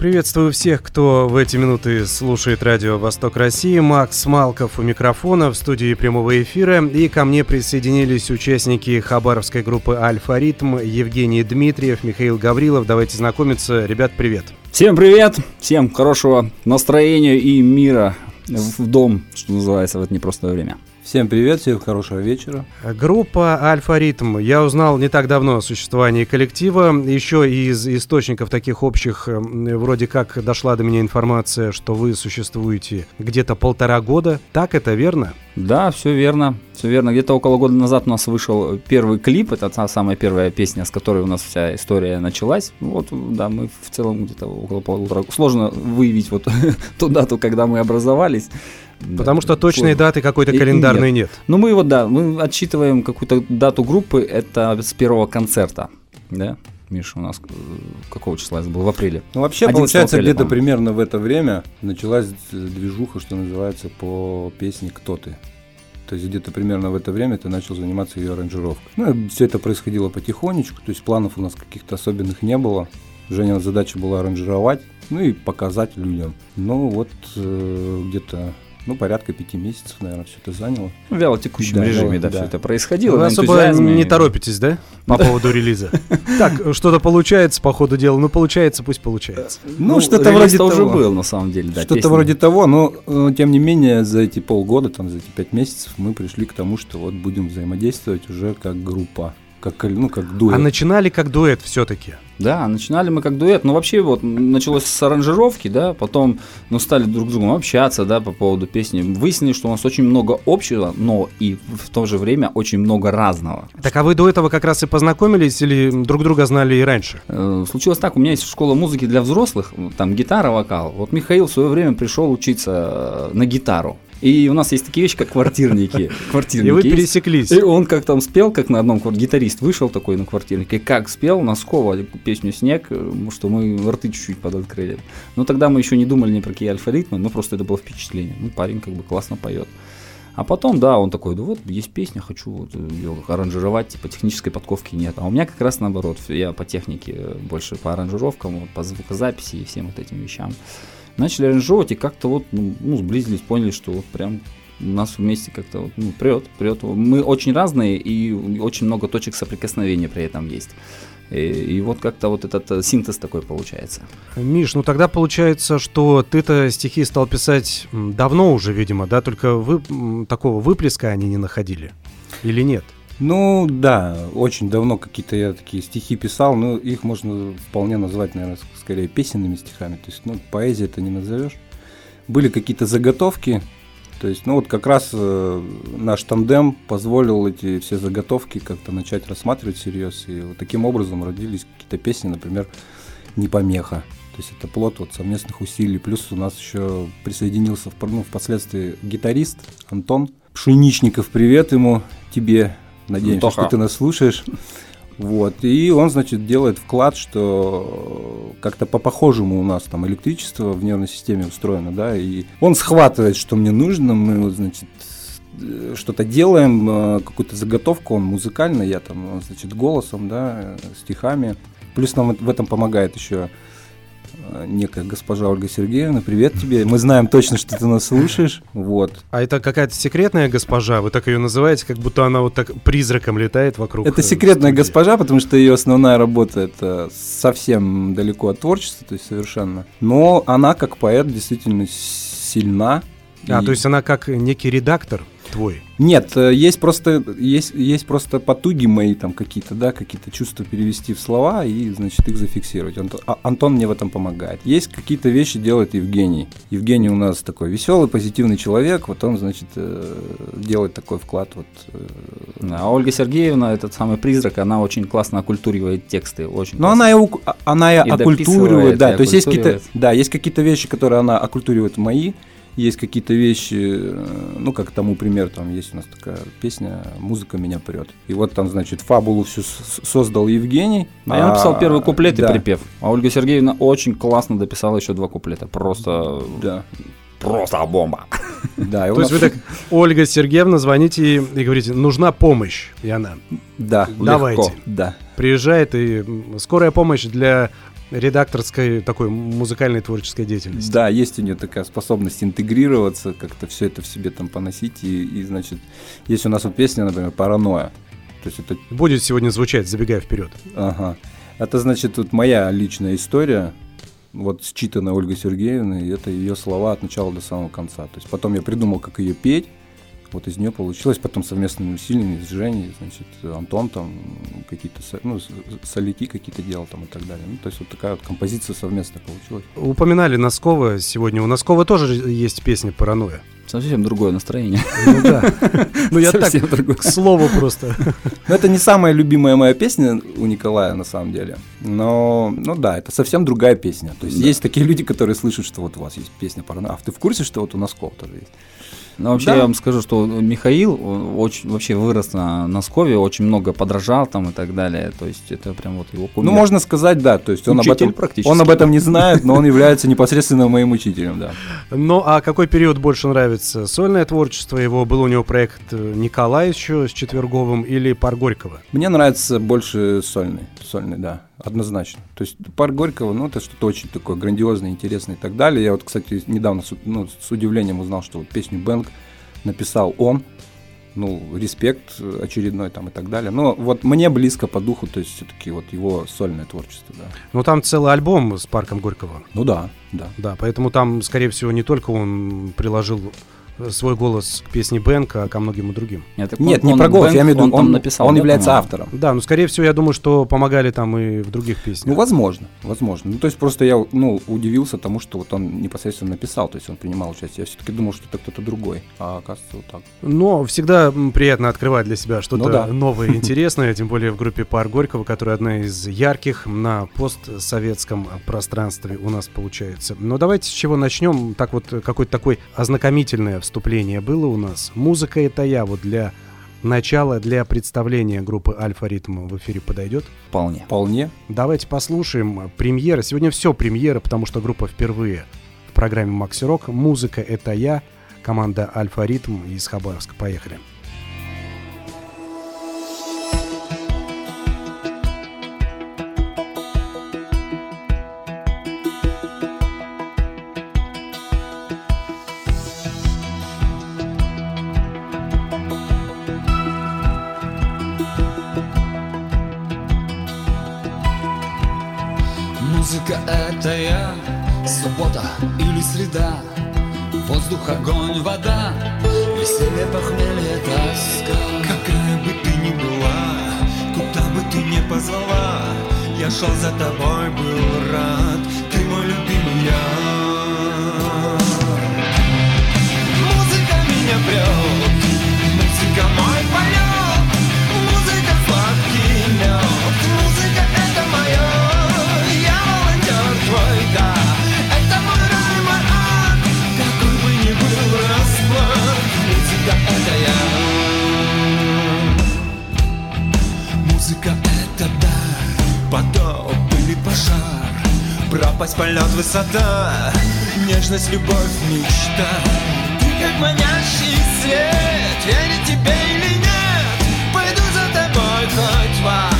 Приветствую всех, кто в эти минуты слушает радио «Восток России». Макс Малков у микрофона в студии прямого эфира. И ко мне присоединились участники хабаровской группы «Альфа Ритм» Евгений Дмитриев, Михаил Гаврилов. Давайте знакомиться. Ребят, привет. Всем привет, всем хорошего настроения и мира в дом, что называется, в это непростое время. Всем привет, всем хорошего вечера. Группа «Альфа Ритм». Я узнал не так давно о существовании коллектива. Еще из источников таких общих, вроде как дошла до меня информация, что вы существуете где-то полтора года. Так это верно? Да, все верно, все верно. Где-то около года назад у нас вышел первый клип, это та самая первая песня, с которой у нас вся история началась. Вот, да, мы в целом где-то около полутора... Сложно выявить вот ту дату, когда мы образовались. Потому что точной даты какой-то календарной нет. нет. Ну мы вот, да, мы отсчитываем какую-то дату группы, это с первого концерта, да. Миша, у нас э, какого числа это было? В апреле. Ну, вообще, получается, где-то примерно в это время началась движуха, что называется, по песне «Кто ты?». То есть где-то примерно в это время ты начал заниматься ее аранжировкой. Ну, все это происходило потихонечку, то есть планов у нас каких-то особенных не было. Женя задача была аранжировать, ну и показать людям. Ну вот э, где-то ну, порядка пяти месяцев, наверное, все это заняло. В вялотекущем да, режиме, да, да, все это происходило. Вы особо не торопитесь, да, по поводу релиза? Так, что-то получается по ходу дела, ну, получается, пусть получается. Ну, ну что-то вроде того. уже был, на самом деле, да. Что-то вроде того, но, э, тем не менее, за эти полгода, там, за эти пять месяцев мы пришли к тому, что вот будем взаимодействовать уже как группа как, ну, как дуэт. А начинали как дуэт все-таки? Да, начинали мы как дуэт. Ну, вообще, вот, началось с аранжировки, да, потом, ну, стали друг с другом общаться, да, по поводу песни. Выяснили, что у нас очень много общего, но и в то же время очень много разного. Так, а вы до этого как раз и познакомились или друг друга знали и раньше? Э, случилось так, у меня есть школа музыки для взрослых, там гитара, вокал. Вот Михаил в свое время пришел учиться э, на гитару. И у нас есть такие вещи, как квартирники. квартирники и вы пересеклись. И он как там спел, как на одном гитарист вышел такой на квартирнике, как спел Носкова песню «Снег», что мы рты чуть-чуть подоткрыли. Но тогда мы еще не думали ни про какие альфа-ритмы, но просто это было впечатление. Ну, парень как бы классно поет. А потом, да, он такой, да вот, есть песня, хочу вот ее аранжировать, типа технической подковки нет. А у меня как раз наоборот, я по технике больше по аранжировкам, вот, по звукозаписи и всем вот этим вещам начали аранжировать и как-то вот ну, ну, сблизились, поняли, что вот прям нас вместе как-то вот, ну, прет, прет. Мы очень разные и очень много точек соприкосновения при этом есть. И, и вот как-то вот этот э, синтез такой получается. Миш, ну тогда получается, что ты-то стихи стал писать давно уже, видимо, да? Только вы такого выплеска они не находили? Или нет? Ну да, очень давно какие-то я такие стихи писал, но их можно вполне назвать, наверное, скорее песенными стихами. То есть, ну, поэзия это не назовешь. Были какие-то заготовки, то есть, ну вот как раз э, наш тандем позволил эти все заготовки как-то начать рассматривать всерьез. И вот таким образом родились какие-то песни, например, «Не помеха». То есть это плод вот совместных усилий. Плюс у нас еще присоединился ну, впоследствии гитарист Антон Пшеничников. Привет ему, тебе. Надеемся, Тоха. что ты нас слушаешь. Вот. И он, значит, делает вклад, что как-то по-похожему у нас там электричество в нервной системе устроено, да, и он схватывает, что мне нужно, мы, значит, что-то делаем, э, какую-то заготовку, он музыкальный, я там, значит, голосом, да, стихами. Плюс нам в этом помогает еще Э, некая госпожа Ольга Сергеевна. Привет тебе. Мы знаем точно, что ты нас слушаешь. Вот. А это какая-то секретная госпожа? Вы так ее называете, как будто она вот так призраком летает вокруг. Это э, секретная студии. госпожа, потому что ее основная работа это совсем далеко от творчества, то есть совершенно. Но она как поэт действительно сильна. А, И- то есть она как некий редактор твой. Нет, э, есть просто, есть, есть просто потуги мои там какие-то, да, какие-то чувства перевести в слова и, значит, их зафиксировать. Анто- а- Антон мне в этом помогает. Есть какие-то вещи делает Евгений. Евгений у нас такой веселый, позитивный человек, вот он, значит, э, делает такой вклад вот э, Да, а Ольга Сергеевна, этот самый призрак, она очень классно окультуривает тексты. Очень Но классно. она и, а- она и, И оккультуривает, дописывает, да. и То есть есть какие-то, да, есть какие-то вещи, которые она оккультуривает мои, есть какие-то вещи, э, ну, как тому пример, там есть у нас такая песня «Музыка меня прет». И вот там, значит, фабулу всю создал Евгений. А я написал первый куплет да, и припев. А Ольга Сергеевна очень классно дописала еще два куплета. Просто, Да, просто бомба. да. То есть вы так, Ольга Сергеевна, звоните и говорите, нужна помощь. И она Да, Давайте. легко, Да. приезжает, и скорая помощь для редакторской такой музыкальной творческой деятельности. Да, есть у нее такая способность интегрироваться, как-то все это в себе там поносить. И, и, значит, есть у нас вот песня, например, «Паранойя». То есть это Будет сегодня звучать, забегая вперед. Ага. Это значит, вот моя личная история, вот считанная Ольгой Сергеевной, и это ее слова от начала до самого конца. То есть потом я придумал, как ее петь, вот из нее получилось, потом совместными усилиями с Женей, значит, Антон там какие-то, ну, соляки какие-то делал там и так далее. Ну, то есть вот такая вот композиция совместная получилась. Упоминали Носкова сегодня. У Носкова тоже есть песня «Паранойя». Совсем другое настроение. Ну да. Ну я так, другое. к слову просто. Но это не самая любимая моя песня у Николая на самом деле. Но, ну да, это совсем другая песня. То есть есть такие люди, которые слышат, что вот у вас есть песня «Паранойя». А ты в курсе, что вот у Носков тоже есть? Но вообще Да. я вам скажу, что Михаил очень вообще вырос на Носкове, очень много подражал там и так далее. То есть это прям вот его кумир. Ну, можно сказать, да. То есть он об, Учитель этом, практически. он об этом не знает, но он является непосредственно моим учителем, да. Ну, а какой период больше нравится? Сольное творчество его? Был у него проект э, Николай еще с Четверговым или Пар Горького? Мне нравится больше сольный, сольный, да, однозначно. То есть пар Горького, ну, это что-то очень такое грандиозное, интересное и так далее. Я вот, кстати, недавно с, ну, с удивлением узнал, что вот песню «Бэнк» написал он. Ну, респект э, очередной там и так далее. Но вот мне близко по духу, то есть все-таки вот его сольное творчество, да. Ну, там целый альбом с Парком Горького. Ну да, да. Да, поэтому там, скорее всего, не только он приложил свой голос к песне Бенка, а ко многим и другим. Нет, так Нет, он- не он про голос, Бэнк, я имею в виду, он, там он, написал. он да, является по-моему? автором. Да, ну, скорее всего, я думаю, что помогали там и в других песнях. Ну, возможно, возможно. Ну, то есть просто я, ну, удивился тому, что вот он непосредственно написал, то есть он принимал участие. Я все-таки думал, что это кто-то другой, а оказывается вот так. Но всегда приятно открывать для себя что-то Ну да. новое и интересное, тем более в группе Пар Горького, которая одна из ярких на постсоветском пространстве у нас получается. Но давайте с чего начнем. Так вот, какое-то такое ознакомительное вступление было у нас. Музыка это я, вот для начала, для представления группы Альфа Ритм в эфире подойдет. Вполне. Вполне. Давайте послушаем премьера. Сегодня все премьера, потому что группа впервые в программе Макси Рок. Музыка это я. Команда Альфа Ритм из Хабаровска. Поехали. Музыка это я, суббота или среда? Воздух, огонь, вода, веселье, похмелье, тоска. Какая бы ты ни была, куда бы ты ни позвала, я шел за тобой, был рад, ты мой любимый я. Пропасть, полет, высота, нежность, любовь, мечта. Ты как манящий свет, верить тебе или нет? Пойду за тобой хоть в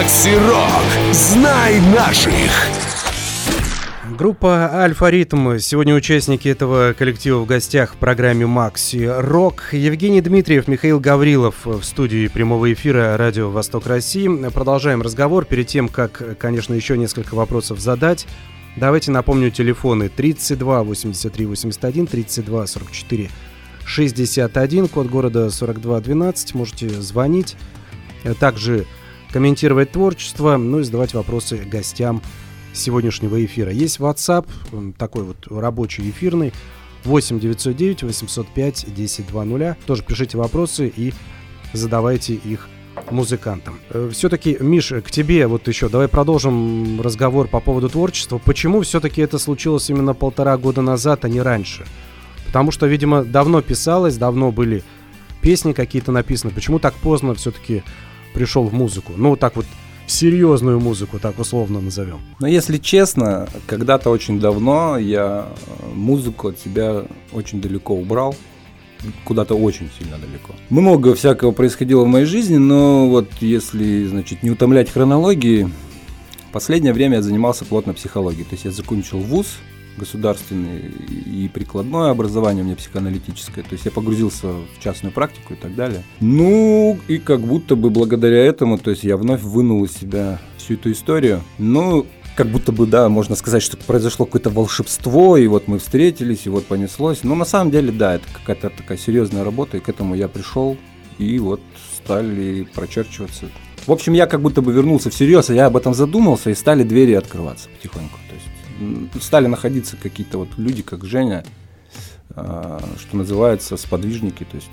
Макси Рок. Знай наших. Группа «Альфа-Ритм». Сегодня участники этого коллектива в гостях в программе «Макси Рок». Евгений Дмитриев, Михаил Гаврилов в студии прямого эфира «Радио Восток России». Продолжаем разговор. Перед тем, как, конечно, еще несколько вопросов задать, давайте напомню телефоны 32 83 81, 32 44 61, код города 42 12. Можете звонить, также комментировать творчество, ну и задавать вопросы гостям сегодняшнего эфира. Есть WhatsApp, такой вот рабочий эфирный, 8 909 805 1020. Тоже пишите вопросы и задавайте их музыкантам. Все-таки, Миш, к тебе вот еще, давай продолжим разговор по поводу творчества. Почему все-таки это случилось именно полтора года назад, а не раньше? Потому что, видимо, давно писалось, давно были песни какие-то написаны. Почему так поздно все-таки пришел в музыку? Ну, вот так вот серьезную музыку, так условно назовем. Но если честно, когда-то очень давно я э, музыку от себя очень далеко убрал. Куда-то очень сильно далеко. Много всякого происходило в моей жизни, но вот если, значит, не утомлять хронологии, последнее время я занимался плотно психологией. То есть я закончил вуз государственный и прикладное образование у меня психоаналитическое. То есть я погрузился в частную практику и так далее. Ну, и как будто бы благодаря этому, то есть я вновь вынул из себя всю эту историю. Ну, как будто бы, да, можно сказать, что произошло какое-то волшебство, и вот мы встретились, и вот понеслось. Но на самом деле, да, это какая-то такая серьезная работа, и к этому я пришел, и вот стали прочерчиваться. В общем, я как будто бы вернулся всерьез, а я об этом задумался, и стали двери открываться потихоньку. То есть стали находиться какие-то вот люди, как Женя, а, что называется, сподвижники, то есть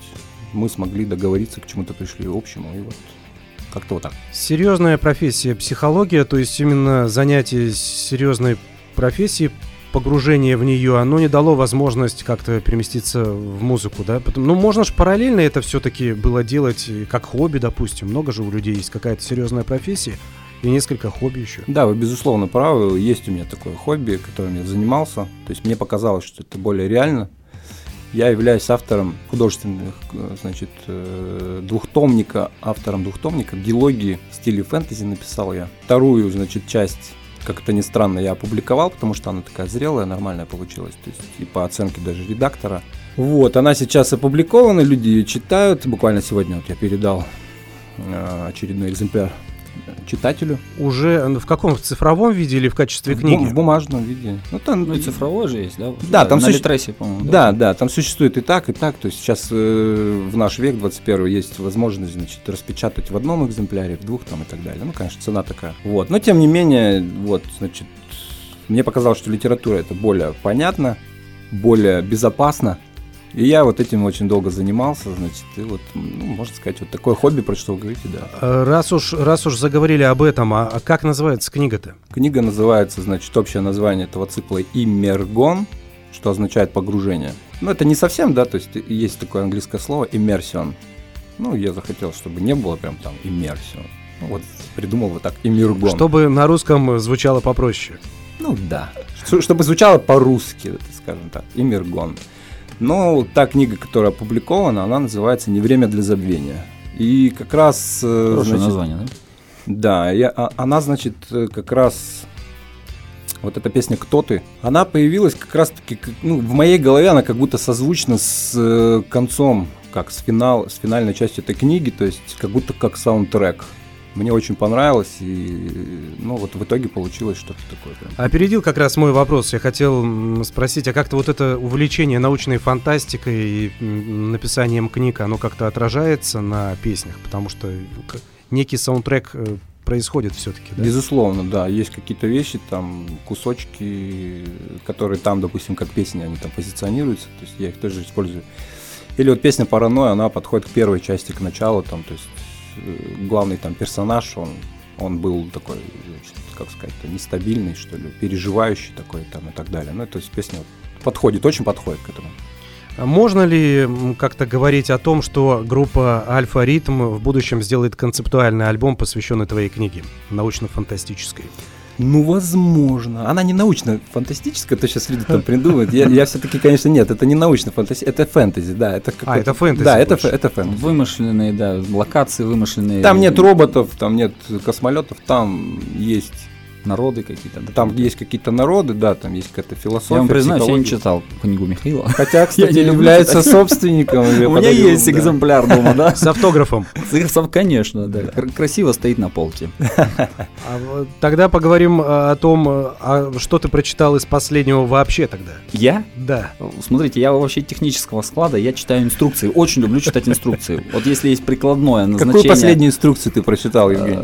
мы смогли договориться, к чему-то пришли общему, и вот как-то вот так. Серьезная профессия психология, то есть именно занятие серьезной профессией, погружение в нее, оно не дало возможность как-то переместиться в музыку, да? Потом, ну, можно же параллельно это все-таки было делать как хобби, допустим. Много же у людей есть какая-то серьезная профессия и несколько хобби еще. Да, вы безусловно правы. Есть у меня такое хобби, которым я занимался. То есть мне показалось, что это более реально. Я являюсь автором художественных, э, значит, э, двухтомника, автором двухтомника дилогии в стиле фэнтези написал я. Вторую, значит, часть, как это ни странно, я опубликовал, потому что она такая зрелая, нормальная получилась. То есть и по оценке даже редактора. Вот, она сейчас опубликована, люди ее читают. Буквально сегодня вот я передал э, очередной экземпляр читателю. Уже в каком? В цифровом виде или в качестве В книги? В бумажном виде. Ну, там, Ну и цифровой же есть, да? Да, там на суще- Литресе, по-моему. Да, да, там существует и так, и так. То есть сейчас э, в наш век 21 есть возможность, значит, распечатать в одном экземпляре, в двух там и так далее. Ну, конечно, цена такая. Вот. Но тем не менее, вот, значит, мне показалось, что литература это более понятно, более безопасно. И я вот этим очень долго занимался, значит, и вот, ну, можно сказать, вот такое хобби, про что вы говорите, да. Э, Раз уж, раз уж заговорили об этом, а, а как называется книга-то? Книга называется, значит, общее название этого цикла «Иммергон», что означает погружение. Ну, это не совсем, да, то есть есть такое английское слово «immersion». Ну, я захотел, чтобы не было прям там «immersion». Ну, вот придумал вот так «иммергон». Чтобы на русском звучало попроще. Ну, да. Чтобы звучало по-русски, скажем так, «иммергон». Но та книга, которая опубликована, она называется «Не время для забвения». И как раз... э, Хорошее значит, название, да? Да, я, а- она, значит, э, как раз вот эта песня «Кто ты?», она появилась как раз-таки, ну, в моей голове она как будто созвучна с э, концом, как с, финал, с финальной частью этой книги, то есть как будто как саундтрек. Мне очень понравилось, и ну вот в итоге получилось что-то такое. Прям. Опередил как раз мой вопрос. Я хотел спросить, а как-то вот это увлечение научной фантастикой и написанием книг, оно как-то отражается на песнях? Потому что некий саундтрек э, происходит все-таки, да? Безусловно, да, есть какие-то вещи, там, кусочки, которые там, допустим, как песни, они там позиционируются, то есть я их тоже использую. Или вот песня «Паранойя», она подходит к первой части, к началу, там, то есть главный там персонаж, он, он был такой, как сказать, нестабильный, что ли, переживающий такой там и так далее. Ну, то есть песня подходит, очень подходит к этому. А Можно ли как-то говорить о том, что группа Альфа Ритм в будущем сделает концептуальный альбом, посвященный твоей книге, научно-фантастической? Ну, возможно. Она не научно-фантастическая, то сейчас люди там придумают. Я, я все-таки, конечно, нет, это не научно-фантастическая, это фэнтези, да. Это какой-то- это фэнтези Да, это, больше. это фэнтези. Вымышленные, да, локации вымышленные. Там нет роботов, там нет космолетов, там есть, Народы какие-то. да, там есть какие-то народы, да, там есть какая-то философия. Я вам признаюсь, я не читал книгу Михаила. Хотя, кстати, является собственником. У меня есть экземпляр дома, да? С автографом. С- Конечно, да. Кр- Красиво стоит на полке. А Тогда поговорим а, о том, а, а что ты прочитал из последнего вообще тогда. Я? Да. Смотрите, я вообще технического склада, я читаю инструкции. Очень люблю читать инструкции. Вот если есть прикладное назначение... Какую последнюю инструкцию ты прочитал, Евгений?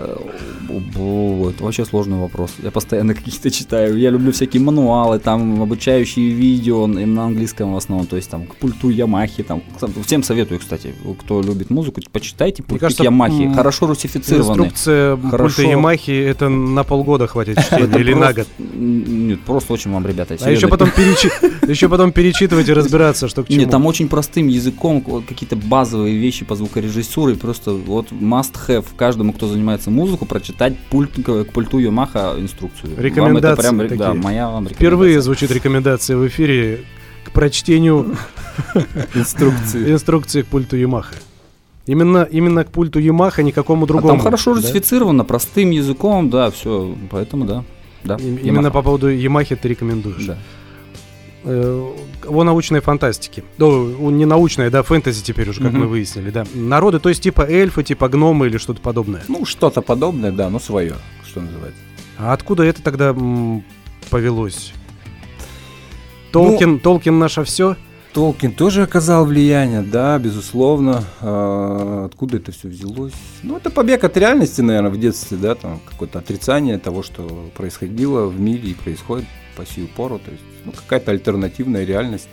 Это вообще сложный вопрос. Я постоянно какие-то читаю. Я люблю всякие мануалы, там обучающие видео н- на английском в основном, то есть там к пульту Ямахи, там. Всем советую, кстати, кто любит музыку, почитайте пульт кажется, Ямахи. м, Хорошо русифицированы. Инструкция Хорошо. пульта Ямахи это на полгода хватит чтения или на год. Нет, просто очень вам, ребята, А еще потом, еще потом перечитывать и разбираться, что к чему. Нет, там очень простым языком вот какие-то базовые вещи по звукорежиссуре. Просто вот must have каждому, кто занимается музыку, прочитать пульт, к пульту Yamaha инструкцию. Вам Рекомендации это прям, да, моя вам Впервые рекомендация. звучит рекомендация в эфире к прочтению Инструкции. инструкции к пульту Ямаха. Именно, именно к пульту Ямаха, никакому А другому. там хорошо да? русифицировано, простым языком, да, все. Поэтому да. Да, И- Именно Yamaha. по поводу Ямахи ты рекомендуешь. Да. Э, О научной фантастике. Ну, не научная, да, фэнтези теперь уже, как Мгм. мы выяснили, да. Народы, то есть типа эльфы, типа гномы или что-то подобное. Ну, что-то подобное, да, но свое, что называется. А откуда это тогда м, повелось? Ну, Толкин, Толкин наше все? Толкин тоже оказал влияние, да, безусловно. А, откуда это все взялось? Ну, это побег от реальности, наверное, в детстве, да, там какое-то отрицание того, что происходило в мире и происходит по сию пору. То есть, ну, какая-то альтернативная реальность,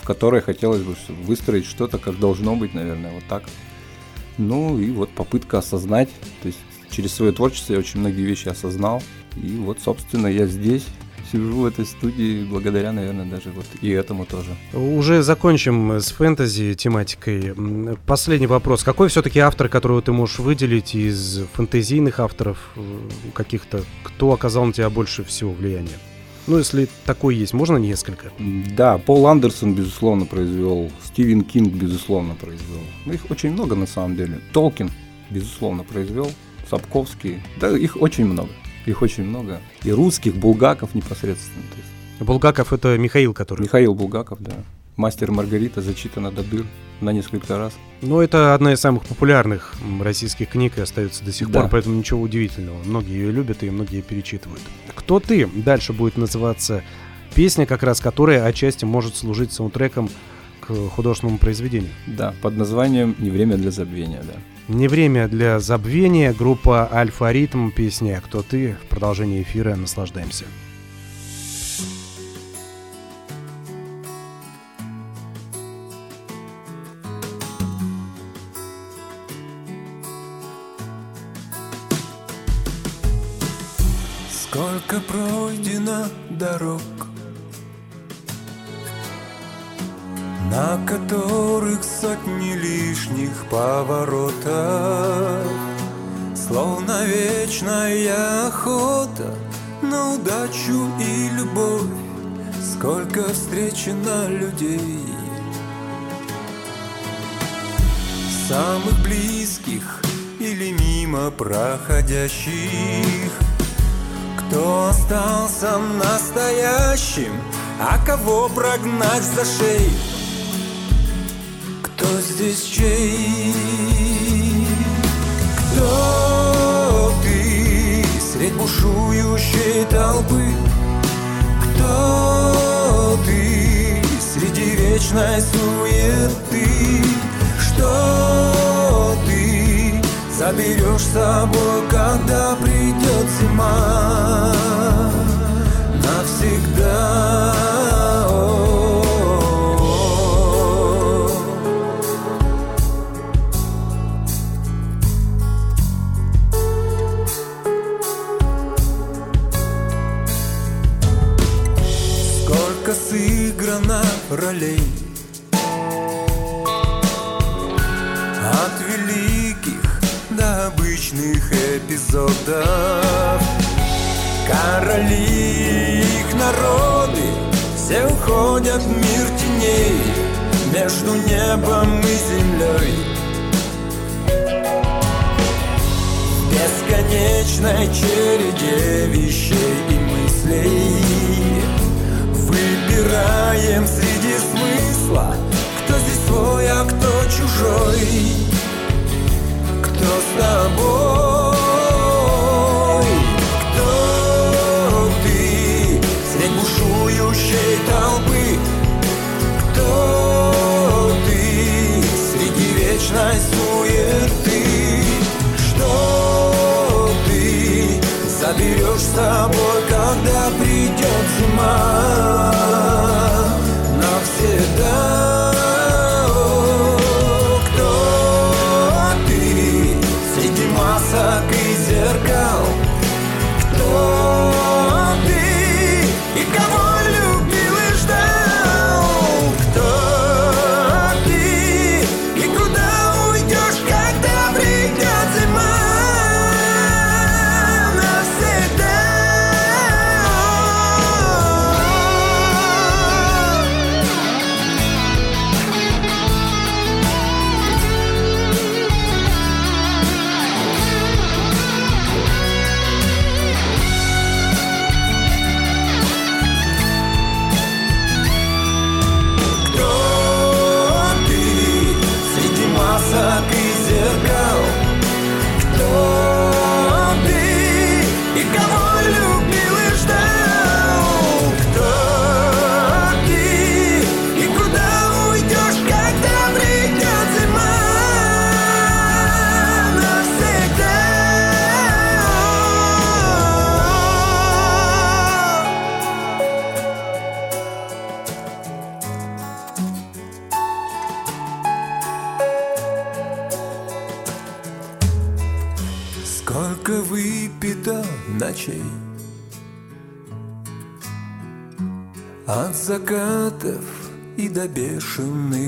в которой хотелось бы выстроить что-то, как должно быть, наверное, вот так. Ну, и вот попытка осознать, то есть через свое творчество я очень многие вещи осознал. И вот, собственно, я здесь, сижу в этой студии благодаря, наверное, даже вот и этому тоже. Уже закончим с фэнтези тематикой. Последний вопрос. Какой все-таки автор, которого ты можешь выделить из фэнтезийных авторов э, каких-то, кто оказал на тебя больше всего влияния? Ну, если такой есть, можно несколько? Да, Пол Андерсон, безусловно, произвел. Стивен Кинг, безусловно, произвел. Ну, их очень много на самом деле. Толкин, безусловно, произвел. Сапковский. Да, их очень много. Их очень много. И русских, булгаков непосредственно. Булгаков это Михаил, который. Михаил Булгаков, да. Мастер Маргарита зачитана до дыр на несколько раз. Ну, это одна из самых популярных российских книг и остается до сих Да. пор, поэтому ничего удивительного. Многие ее любят и многие перечитывают. «Кто ты?» Дальше будет называться песня, как раз которая отчасти может служить саундтреком к художественному произведению. Да, под названием «Не время для забвения», да. Не время для забвения. Группа Альфа Ритм. Песня «Кто ты?» В продолжении эфира наслаждаемся. Сколько пройдено дорог, на которых сотни лишних поворотов, Словно вечная охота на удачу и любовь, Сколько встречено людей, самых близких или мимо проходящих, кто остался настоящим, а кого прогнать за шею? Кто здесь чей? Кто Средь бушующей толпы? Кто ты? Среди вечной суеты? Что ты заберешь с собой, когда придет зима Навсегда. Сколько сыграно ролей эпизодов Короли их народы Все уходят в мир теней. Между небом и землей. Бесконечной череде вещей и мыслей. Выбираем среди смысла Кто здесь свой, а кто чужой. Кто с тобой с собой, когда придет зима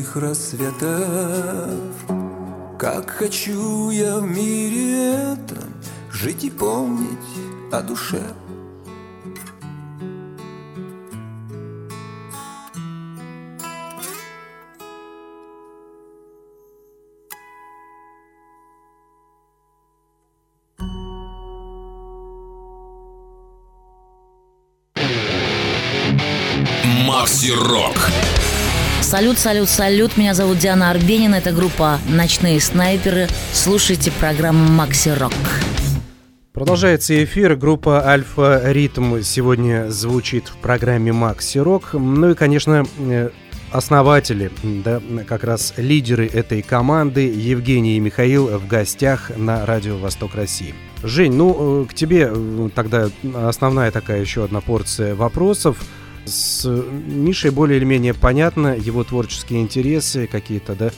бешеных рассветов. Как хочу я в мире этом Жить и помнить о душе Салют, салют, салют. Меня зовут Диана Арбенина. Это группа «Ночные снайперы». Слушайте программу «Макси Рок». Продолжается эфир. Группа Альфа Ритм сегодня звучит в программе Макси Рок. Ну и, конечно, э, основатели, да, как раз лидеры этой команды Евгений и Михаил в гостях на Радио Восток России. Жень, ну, э, к тебе э, тогда основная такая еще одна порция вопросов. С Мишей более или менее понятно его творческие интересы, какие-то, да,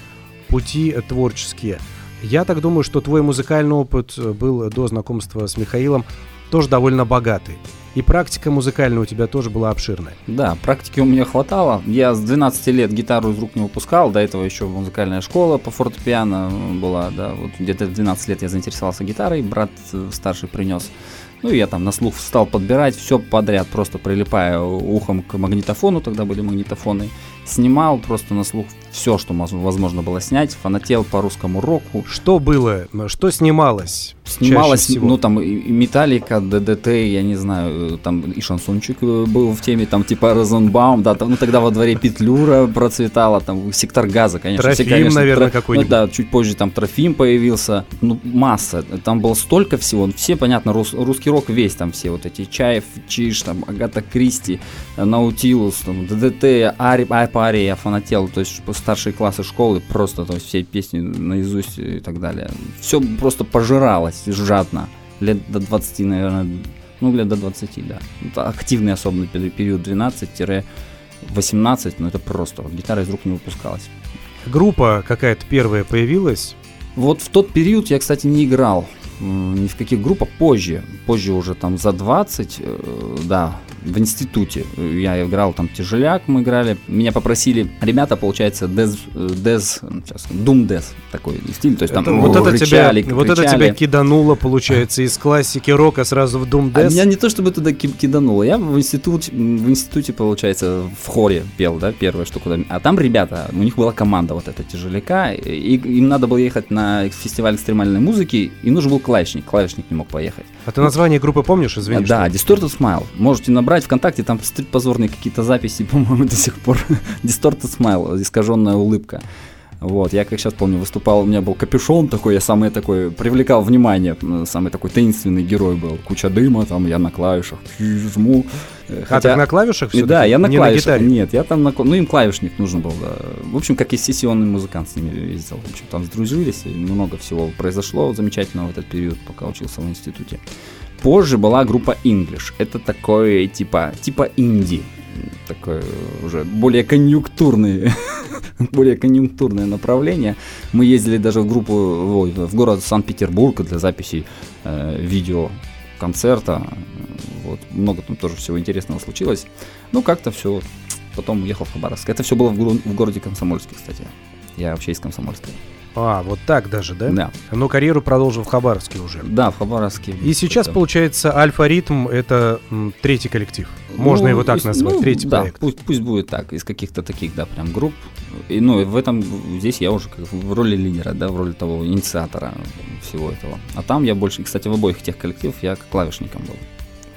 пути творческие. Я так думаю, что твой музыкальный опыт был до знакомства с Михаилом тоже довольно богатый. И практика музыкальная у тебя тоже была обширная. Да, практики у меня хватало. Я с 12 лет гитару из рук не выпускал. До этого еще музыкальная школа по фортепиано была. Да, вот где-то в 12 лет я заинтересовался гитарой. Брат э, старший принес. Ну, я там на слух стал подбирать все подряд, просто прилипая ухом к магнитофону, тогда были магнитофоны, Снимал просто на слух все, что возможно было снять. Фанател по русскому року. Что было? Что снималось? Снималось, ну там и Металлика, ДДТ, я не знаю, э, там и шансончик э, был в теме, там типа Розенбаум, да, там, ну тогда во дворе Петлюра процветала, там Сектор Газа, конечно. все, Трофим, конечно, наверное, тро- какой-нибудь. Ну да, чуть позже там Трофим появился, ну масса, там было столько всего, ну, все, понятно, рус- русский рок весь, там все вот эти Чаев, Чиж, там Агата Кристи, Наутилус, там, ДДТ, Ари, Айпари, я фанател, то есть старшие классы школы, просто то есть, все песни наизусть и так далее. Все просто пожиралось жадно. Лет до 20, наверное, ну лет до 20, да. Это активный особенно пери- период 12-18, но это просто, вот гитара из рук не выпускалась. Группа какая-то первая появилась. Вот в тот период я, кстати, не играл ни в каких группах позже. Позже уже там за 20, э, да, в институте. Я играл там тяжеляк, мы играли. Меня попросили, ребята, получается, Дез, Дез, сейчас, Doom Dez такой стиль. То есть там Это- вот, это кричали, тебя, вот это кричали. тебя кидануло, получается, из классики рока сразу в Doom А Death. меня не то чтобы туда ки- кидануло. Я в институте, в институте, получается, в хоре пел, да, первое, что куда. А там ребята, у них была команда вот эта тяжеляка, и им надо было ехать на фестиваль экстремальной музыки, и нужен был клавишник. Клавишник не мог поехать. А ты название группы помнишь, извини? да, Distorted Smile. Можете набрать ВКонтакте, там позорные какие-то записи, по-моему, до сих пор. Distorted Smile, искаженная улыбка. Вот, я как сейчас помню, выступал, у меня был капюшон такой, я самый такой, привлекал внимание, самый такой таинственный герой был. Куча дыма, там я на клавишах жму. Э, А так на клавишах всё-таки? Да, я на Не клавишах. гитаре? Нет, я там на... Ну, им клавишник нужен был, да. В общем, как и сессионный музыкант с ними ездил. В общем, там сдружились, и много всего произошло замечательного в этот период, пока учился в институте. Позже была группа English. Это такой, типа, типа инди. Такое уже более конъюнктурный, более конъюнктурное направление. Мы ездили даже в группу, ой, в город Санкт-Петербург для записи э, видео концерта. Вот, много там тоже всего интересного случилось. Ну, как-то все. Потом уехал в Хабаровск. Это все было в, в городе Комсомольске, кстати. Я вообще из Комсомольска. А, вот так даже, да? Да. Но карьеру продолжил в Хабаровске уже. Да, в Хабаровске. И сейчас, Это- получается, Альфа-ритм — это третий коллектив. Можно Ну, его так из- назвать, ну, третий да, проект. Пусть, пусть будет так, из каких-то таких, да, прям групп. И, ну, и в этом, здесь я уже как в роли лидера, да, в роли того инициатора всего этого. А там я больше, кстати, в обоих тех коллективах я как клавишником был.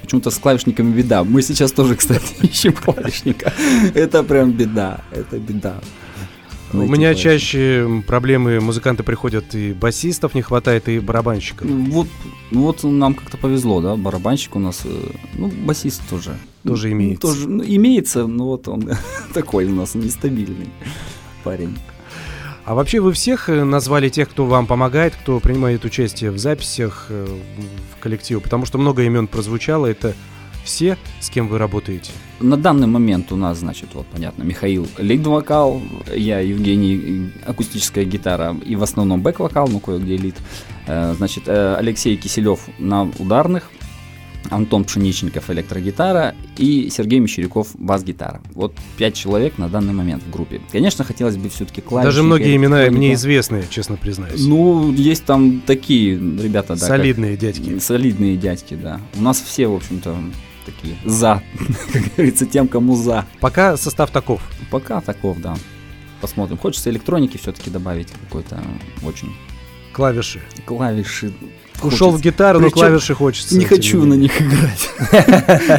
Почему-то с клавишниками беда. Мы сейчас тоже, кстати, ищем клавишника. Это прям беда, это беда. У Найти меня клавишника. чаще м, проблемы, музыканты приходят, и басистов не хватает, и барабанщиков. Вот, ну вот нам как-то повезло, да, барабанщик у нас, э, ну, басист тоже. Тоже Ну, имеется. Тоже, ну, имеется, но вот он такой у нас нестабильный парень. А вообще вы всех э, назвали тех, кто вам помогает, кто принимает участие в записях э, в коллективе? Потому что много имен прозвучало. Это все, с кем вы работаете? На данный момент у нас, значит, вот понятно, Михаил лид-вокал, я Евгений э, акустическая гитара и в основном бэк-вокал, ну кое-где лид. Э, Значит, э, Алексей Киселев на ударных, Антон Пшеничников электрогитара и Сергей Мещеряков бас-гитара. Вот пять человек на данный момент в группе. Конечно, хотелось бы все-таки клавишники. Даже многие имена мне известны, честно признаюсь. Ну, есть там такие ребята, да. как- Солидные дядьки. Солидные дядьки, да. У нас все, в общем-то, такие за, как говорится, тем, кому за. Пока состав таков. Пока таков, да. Посмотрим. Хочется электроники все-таки добавить какой-то очень Клавиши. клавиши. Ушел в гитару, но клавиши хочется. Не хочу на них играть.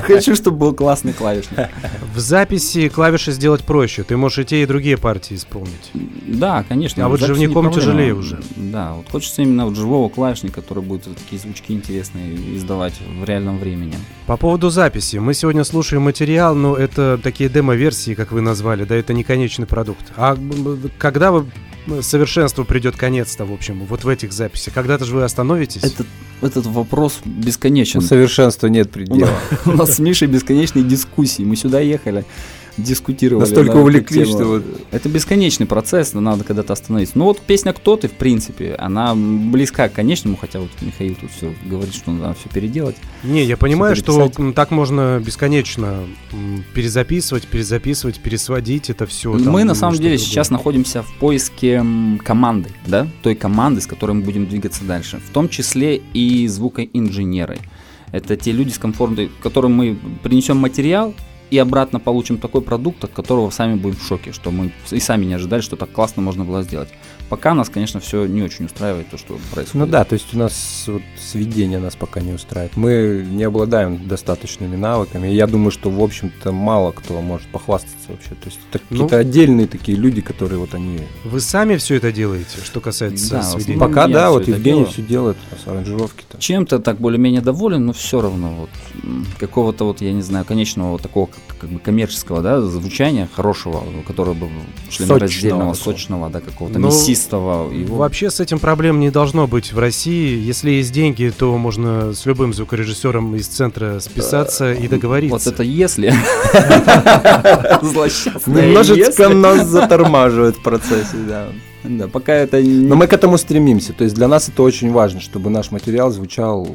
Хочу, чтобы был классный клавишник. В записи клавиши сделать проще. Ты можешь и те, и другие партии исполнить. Да, конечно. А вот живником тяжелее уже. Да, вот хочется именно вот живого клавишника, который будет такие звучки интересные издавать в реальном времени. По поводу записи. Мы сегодня слушаем материал, но это такие демо-версии, как вы назвали, да, это не конечный продукт. А когда вы совершенству придет конец-то, в общем, вот в этих записях? Когда-то же вы остановитесь? Этот, этот вопрос бесконечен. У совершенства нет предела. у нас с Мишей бесконечные дискуссии. Мы сюда ехали, дискутировали. Настолько увлеклись, что вот- Это бесконечный процесс, но надо когда-то остановиться. Ну вот песня «Кто ты», в принципе, она близка к конечному, хотя вот Михаил тут все говорит, что надо все переделать. Не, я понимаю, что так можно бесконечно перезаписывать, перезаписывать, пересводить это все. Мы на самом деле сейчас находимся в поиске команды, да, той команды, с которой мы будем двигаться дальше, в том числе и звукоинженеры. Это те люди с комфортной, которым мы принесем материал, и обратно получим такой продукт, от которого сами будем в шоке, что мы и сами не ожидали, что так классно можно было сделать. Пока нас, конечно, все не очень устраивает, то, что происходит. Ну да, то есть у нас вот сведение нас пока не устраивает. Мы не обладаем достаточными навыками. Я думаю, что, в общем-то, мало кто может похвастаться вообще. То есть это Ну, какие-то отдельные такие люди, которые вот они... Вы сами все это делаете, что касается Да, сведения? Пока да, вот Евгений делаю. все делает, аранжировки-то. Чем-то так более-менее доволен, но все равно вот какого-то вот, я не знаю, конечного вот такого как, как бы коммерческого, да, звучания хорошего, которое бы членораздельного, такого. сочного, да, какого-то Ну, мясистого. Его Вообще с этим проблем не должно быть в России. Если есть деньги, то можно с любым звукорежиссером из центра списаться и договориться. Вот это если. Немножечко нас затормаживает в процессе, да. Да, пока это не... Но мы к этому стремимся. То есть для нас это очень важно, чтобы наш материал звучал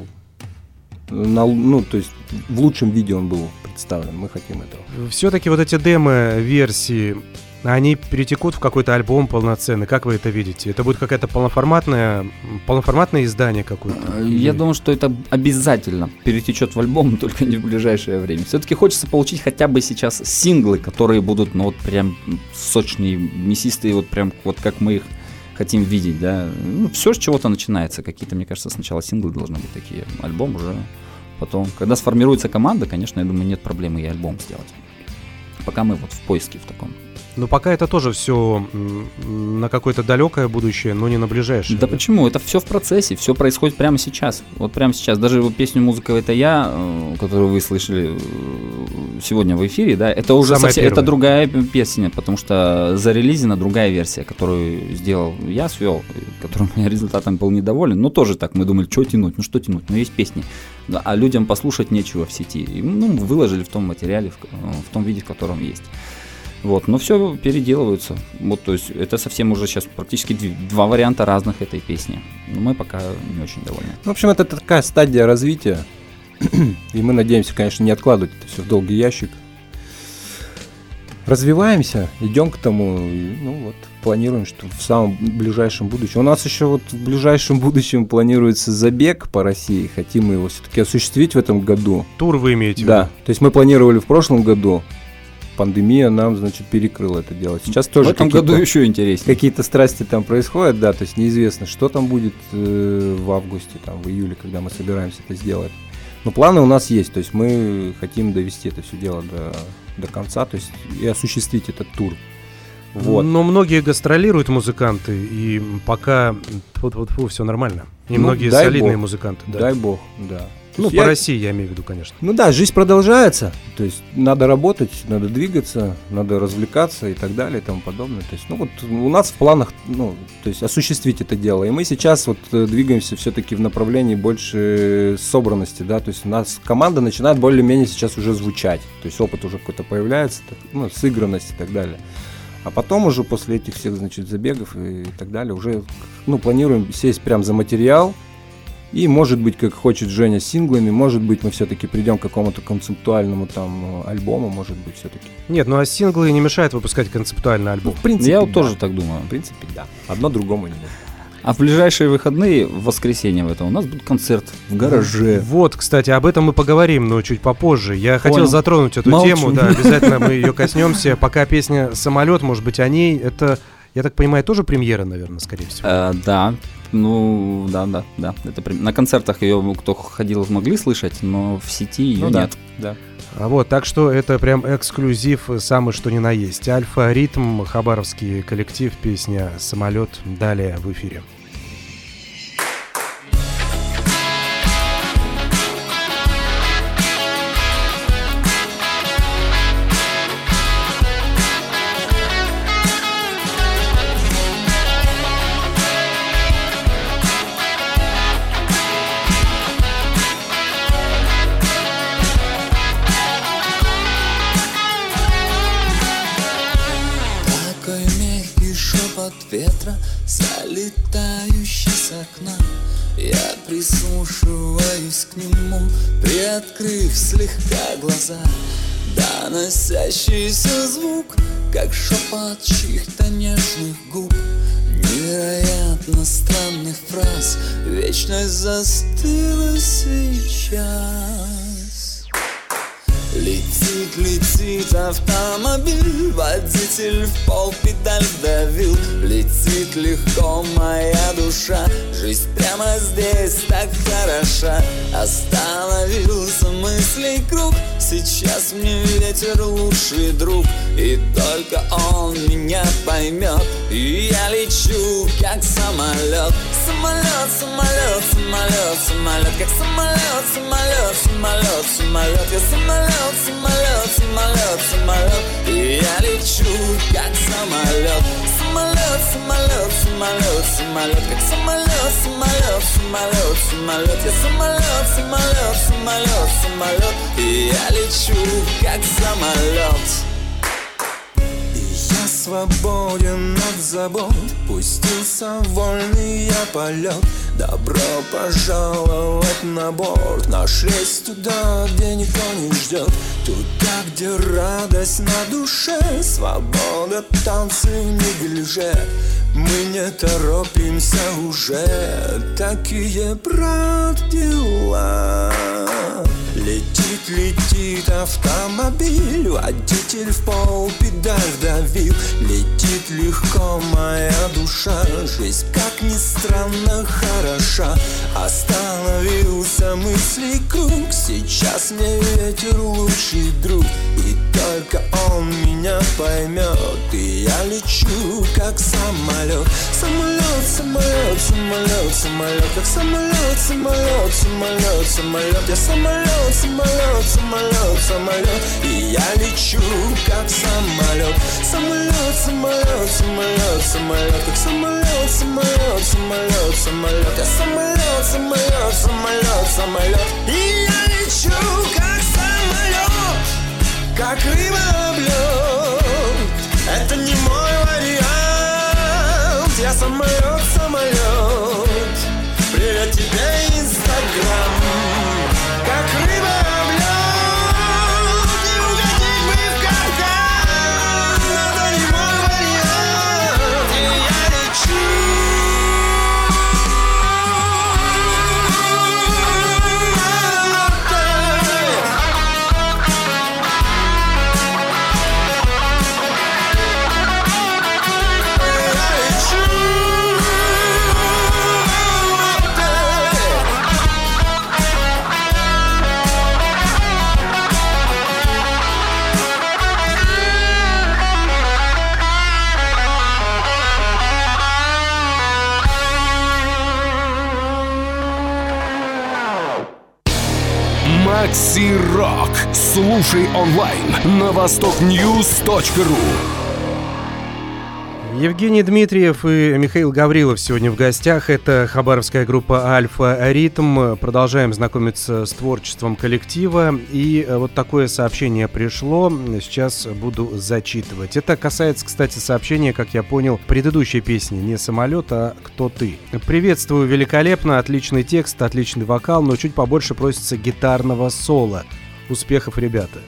на, ну, то есть в лучшем виде он был представлен. Мы хотим этого. Все-таки вот эти демо-версии, они перетекут в какой-то альбом полноценный. Как вы это видите? Это будет какая-то полноформатная, полноформатное издание какое-то? Или- Я думаю, что это обязательно перетечет в альбом, только не в ближайшее время. Все-таки хочется получить хотя бы сейчас синглы, которые будут, ну вот прям сочные, мясистые, вот прям вот как мы их хотим видеть, да. Ну, все с чего-то начинается. Какие-то, мне кажется, сначала синглы должны быть такие, альбом уже потом. Когда сформируется команда, конечно, я думаю, нет проблемы и альбом сделать. Пока мы вот в поиске в таком. Но пока это тоже все на какое-то далекое будущее, но не на ближайшее. Да почему? Это все в процессе, все происходит прямо сейчас. Вот прямо сейчас. Даже вот песню «Музыка это я», э, которую вы слышали э, сегодня в эфире, да, это уже Самая совсем, это другая песня, потому что зарелизена другая версия, которую сделал я, свел, которым я результатом был недоволен. Но тоже так, мы думали, что тянуть, ну что тянуть, ну есть песни. Да, а людям послушать нечего в сети. И, ну, выложили в том материале, в, э, в том виде, в котором есть. Вот, но все переделываются. Вот, то есть это совсем уже сейчас практически дв- два варианта разных этой песни. Но мы пока не очень довольны. В общем, это такая стадия развития. И мы надеемся, конечно, не откладывать это все в долгий ящик. Развиваемся, идем к тому, и, ну вот, планируем, что в самом ближайшем будущем. У нас еще вот в ближайшем будущем планируется забег по России. Хотим мы его все-таки осуществить в этом году. Тур вы имеете в Да, виду? то есть мы планировали в прошлом году. Пандемия нам, значит, перекрыла это дело. Сейчас тоже в этом году еще интереснее. какие-то страсти там происходят, да, то есть неизвестно, что там будет э, в августе, там, в июле, когда мы собираемся это сделать. Но планы у нас есть, то есть мы хотим довести это все дело до, до конца, то есть и осуществить этот тур. Вот. Но многие гастролируют музыканты, и пока вот вот все нормально. И Ну, многие солидные бог. музыканты, да. Дай бог, да. Ну, есть по я- России я имею в виду, конечно. Ну да, жизнь продолжается, то есть надо работать, надо двигаться, надо развлекаться и так далее и тому подобное. То есть, ну вот у нас в планах, ну, то есть осуществить это дело. И мы сейчас вот э, двигаемся все-таки в направлении больше собранности, да, то есть у нас команда начинает более-менее сейчас уже звучать, то есть опыт уже какой-то появляется, так, ну, сыгранность и так далее. А потом уже после этих всех, значит, забегов и так далее уже, ну, планируем сесть прям за материал, и, может быть, как хочет Женя с синглами, может быть, мы все-таки придем к какому-то концептуальному там э, альбому, может быть, все-таки. Нет, ну а синглы не мешают выпускать концептуальный альбом. В принципе, Я вот да. тоже так думаю. В принципе, да. Одно другому не может. А в ближайшие выходные, в воскресенье в это, у нас будет концерт в гараже. Вот, кстати, об этом мы поговорим, но чуть попозже. Я хотел Понял. затронуть эту Молчу. тему, да, обязательно мы ее коснемся. Пока песня «Самолет», может быть, о ней, это, я так понимаю, тоже премьера, наверное, скорее всего. Э, да, ну, да, да, да. Это при- на концертах ее кто ходил, могли слышать, но в сети ее Ну да, нет. да. А вот, так что это прям эксклюзив, самый что ни на есть. Альфа, ритм, хабаровский коллектив, песня «Самолет». Далее в эфире. Нему, приоткрыв слегка глаза Доносящийся звук, как шепот чьих-то нежных губ Невероятно странных фраз, вечность застыла сейчас Летит, летит автомобиль Водитель в пол педаль давил. Летит легко моя душа Жизнь прямо здесь так хороша. Остановился мыслей круг Сейчас мне ветер лучший друг. И только он меня поймет И я лечу как самолет Самолет, самолет, самолет, самолет Как самолет, самолет, самолет, самолет Я самолет, самолет, самолет, самолет И я лечу как самолет Самолет, самолет, самолет, самолет Как самолет, самолет, самолет, самолет Я самолет, самолет, самолет, самолет И я лечу как самолет свободен от забот. Пустился в вольный я полет. Добро пожаловать на борт. Наш рейс туда, где никто не ждет. Туда, где радость на душе. Свобода, танцы, неглиже Мы не торопимся уже. Такие, брат, дела Летит, летит автомобиль Водитель в пол педаль давил. Летит легко моя душа Жизнь, как ни странно, хороша. Остановился мысли круг Сейчас мне ветер лучший друг. И только он меня поймет И я лечу, как самолет. Самолет, самолет, самолет, самолет Как самолет, самолет, самолет, самолет. Я самолет, самолет, самолет, самолет И я лечу, как самолет Самолет, самолет, самолет, самолет Как самолет, самолет, самолет, самолет Я самолет, самолет, самолет, самолет И я лечу, как самолет Как рыба об лед Это не мой вариант. Я самолет Слушай онлайн на востокньюз.ру. Евгений Дмитриев и Михаил Гаврилов сегодня в гостях. Это хабаровская группа «Альфа Ритм». Продолжаем знакомиться с творчеством коллектива. И э, вот такое сообщение пришло. Сейчас буду зачитывать. Это касается, кстати, сообщения, как я понял, предыдущей песни. Не «Самолет», а «Кто ты?». Приветствую, великолепно, отличный текст, отличный вокал, но чуть побольше просится гитарного соло. Успехов, ребята.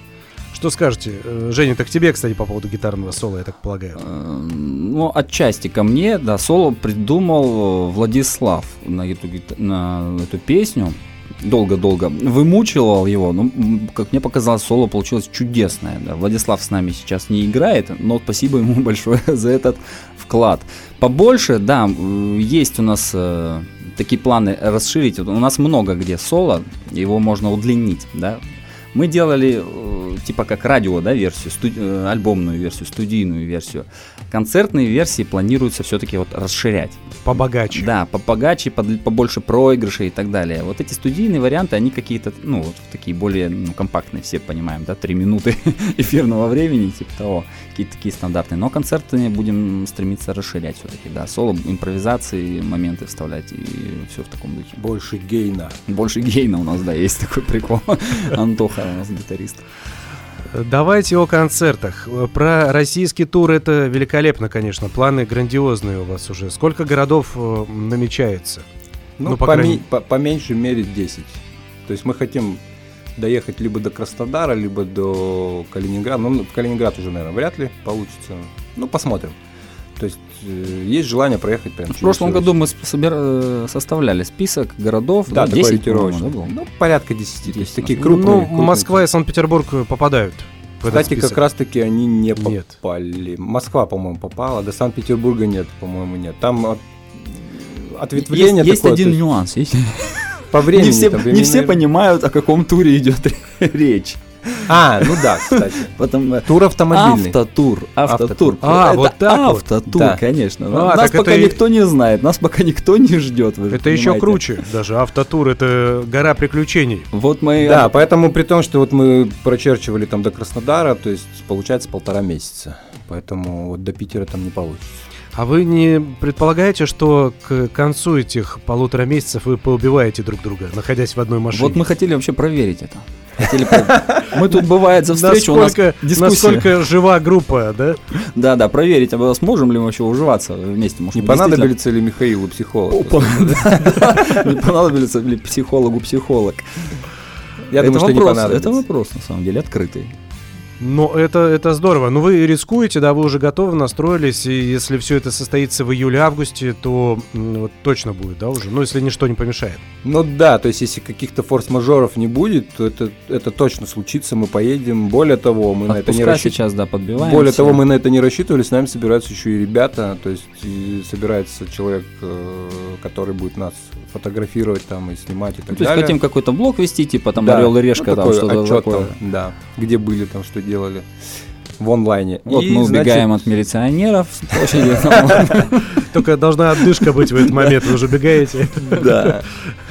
Что скажете? Э, Женя, так тебе, кстати, по поводу гитарного соло, я так полагаю. Ну, отчасти ко мне, да, соло придумал Владислав на эту, на эту песню. Долго-долго вымучивал его, но, как мне показалось, соло получилось чудесное. Да. Владислав с нами сейчас не играет, но спасибо ему большое за этот вклад. Побольше, да, есть у нас э, такие планы расширить. У нас много где соло, его можно удлинить, да. Мы делали э, типа как радио, да, версию, студи- э, альбомную версию, студийную версию. Концертные версии планируется все-таки вот расширять. Побогаче. Да, побогаче, под- побольше проигрышей и так далее. Вот эти студийные варианты, они какие-то, ну, вот такие более ну, компактные, все понимаем, да, три минуты эфирного времени, типа того, какие-то такие стандартные. Но концерты будем стремиться расширять все-таки, да, соло, импровизации, моменты вставлять и все в таком духе. Больше гейна. Больше гейна у нас, да, есть такой прикол. Антоха у нас гитарист. Давайте о концертах. Про российский тур это великолепно, конечно. Планы грандиозные у вас уже. Сколько городов э, намечается? Ну, Ну, по по, крайней- по- по меньшей мере 10. То есть мы хотим доехать либо до Краснодара, либо до Калининграда. Ну, в Калининград уже, наверное, вряд ли получится. Ну, посмотрим. То есть э, есть желание проехать прямо В прошлом году мы с- собира- э, составляли список городов. Да, такой 10, ориентировочный. по-моему, да, было? Ну, порядка 10. То есть 10 такие у нас. крупные. ну, крупные. Москва и Санкт-Петербург попадают в этот Кстати, как раз-таки они не Нет. попали. Москва, по-моему, попала, до Санкт-Петербурга нет, по-моему, нет. Там от- ответвление Есть, есть такое, один есть нюанс. Есть. по времени. не все, там не времени, все наверное. понимают, о каком туре идет речь. А, ну да, кстати. Потом, э, Тур автомобильный. Автотур, автотур. Автотур. А, Это вот так автотур, Да. конечно. А, нас пока это никто не знает, нас пока никто не ждет. Это еще понимаете. круче. Даже автотур это гора приключений. Вот мы... Да, поэтому при том, что вот мы прочерчивали там до Краснодара, то есть получается полтора месяца. Поэтому вот до Питера там не получится. А вы не предполагаете, что к концу этих полутора месяцев вы поубиваете друг друга, находясь в одной машине? Вот мы хотели вообще проверить это. Хотели Мы тут бывает за встречу у нас насколько, дискуссия. насколько жива группа, да? Да, да, проверить, а сможем ли мы вообще уживаться вместе. Может, Не мы понадобится ли Михаилу психолог? Не понадобится ли психологу психолог? Я думаю, что не понадобится. Это вопрос, на самом деле, открытый. Но это, это здорово. Но вы рискуете, да, вы уже готовы, настроились, и если все это состоится в июле-августе, то м, вот точно будет, да, уже? Ну, если ничто не помешает. Ну да, то есть если каких-то форс-мажоров не будет, то это, это точно случится, мы поедем. Более того, мы на это не Отпуска рассчитывали. сейчас, да, подбиваем. Более того, мы на это не рассчитывали, с нами собираются еще и ребята, то есть собирается человек, э, который будет нас фотографировать там и снимать и так Ну, То есть далее. хотим какой-то блог вести, типа там Да, Орел и Решка, ну, там что-то такое. там, да, где были там, что делали в онлайне. Вот И, мы значит, убегаем от милиционеров с площади. Только должна отдышка быть в этот момент, вы уже бегаете. Да.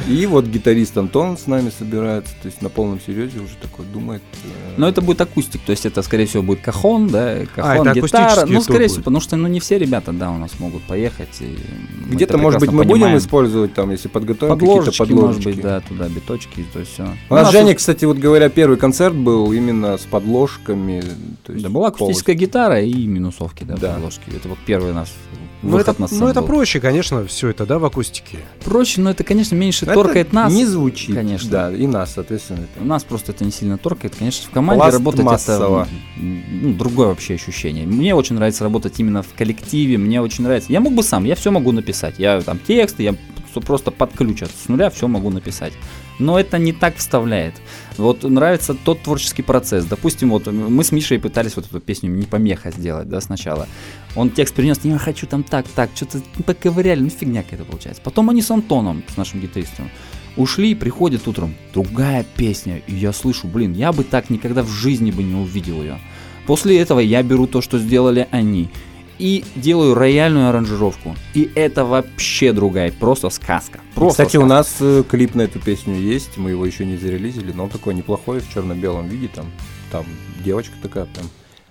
И вот гитарист Антон с нами собирается, то есть на полном серьезе уже такой думает. э, Но это будет акустик, то есть это, скорее всего, будет кахон, да, кахон, это гитара. Ну, скорее всего, потому что, ну, не все ребята, да, у нас могут поехать. Где-то, может быть, мы будем использовать там, если подготовим какие-то подложечки, подложечки. может быть, да, туда биточки, то есть все. У нас Женя, кстати, вот говоря, первый концерт был именно с подложками. Да, была акустическая гитара и минусовки, да, подложки. Это вот первый наш Ну, выход это, на ну, это был. проще, конечно, все это, да, в акустике. Проще, но это, конечно, меньше Это торкает нас. Не звучит. конечно. Да, и нас, соответственно. это. У нас просто это не сильно торкает. Конечно, в команде работать Пластмассово. это ну, другое вообще ощущение. Мне очень нравится работать именно в коллективе. Мне очень нравится. Я мог бы сам, я все могу написать. Я там тексты, я просто под ключ от с нуля все могу написать. Но это не так вставляет. Вот нравится тот творческий процесс. Допустим, вот мы с Мишей пытались вот эту песню «Не помеха» сделать, да, сначала. Он текст принес, я хочу там так, так, что-то поковыряли, ну фигня какая-то получается. Потом они с Антоном, с нашим гитаристом, ушли, приходит утром другая песня, и я слышу, блин, я бы так никогда в жизни бы не увидел ее. После этого я беру то, что сделали они, и делаю рояльную аранжировку. И это вообще другая, просто сказка. Просто Кстати, у сказка. нас э, клип на эту песню есть, мы его еще не зарелизили, но он такой неплохой, в черно-белом виде, там, там девочка такая, прям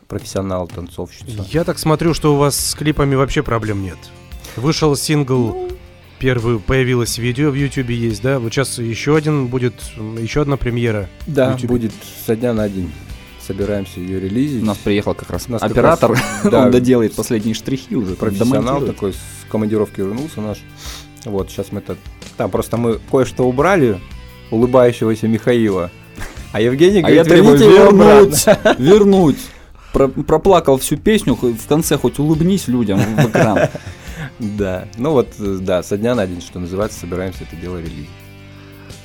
профессионал, танцовщица. Я так смотрю, что у вас с клипами вообще проблем нет. Вышел сингл, Ну. первый появилось видео в Ютубе есть, да? Вот сейчас еще один будет, еще одна премьера. Да, будет со дня на день. Собираемся ее релизить. У нас приехал как раз нас как оператор, раз, да, он доделает последние штрихи уже. профессионал такой, с командировки вернулся наш. Вот, сейчас мы это... Там просто мы кое-что убрали, улыбающегося Михаила. А Евгений А я говорит, требую верните его вернуть, обратно». вернуть. Про- проплакал всю песню, в конце хоть улыбнись людям в экран. Да, ну вот, да, со дня на день, что называется, собираемся это дело релизить.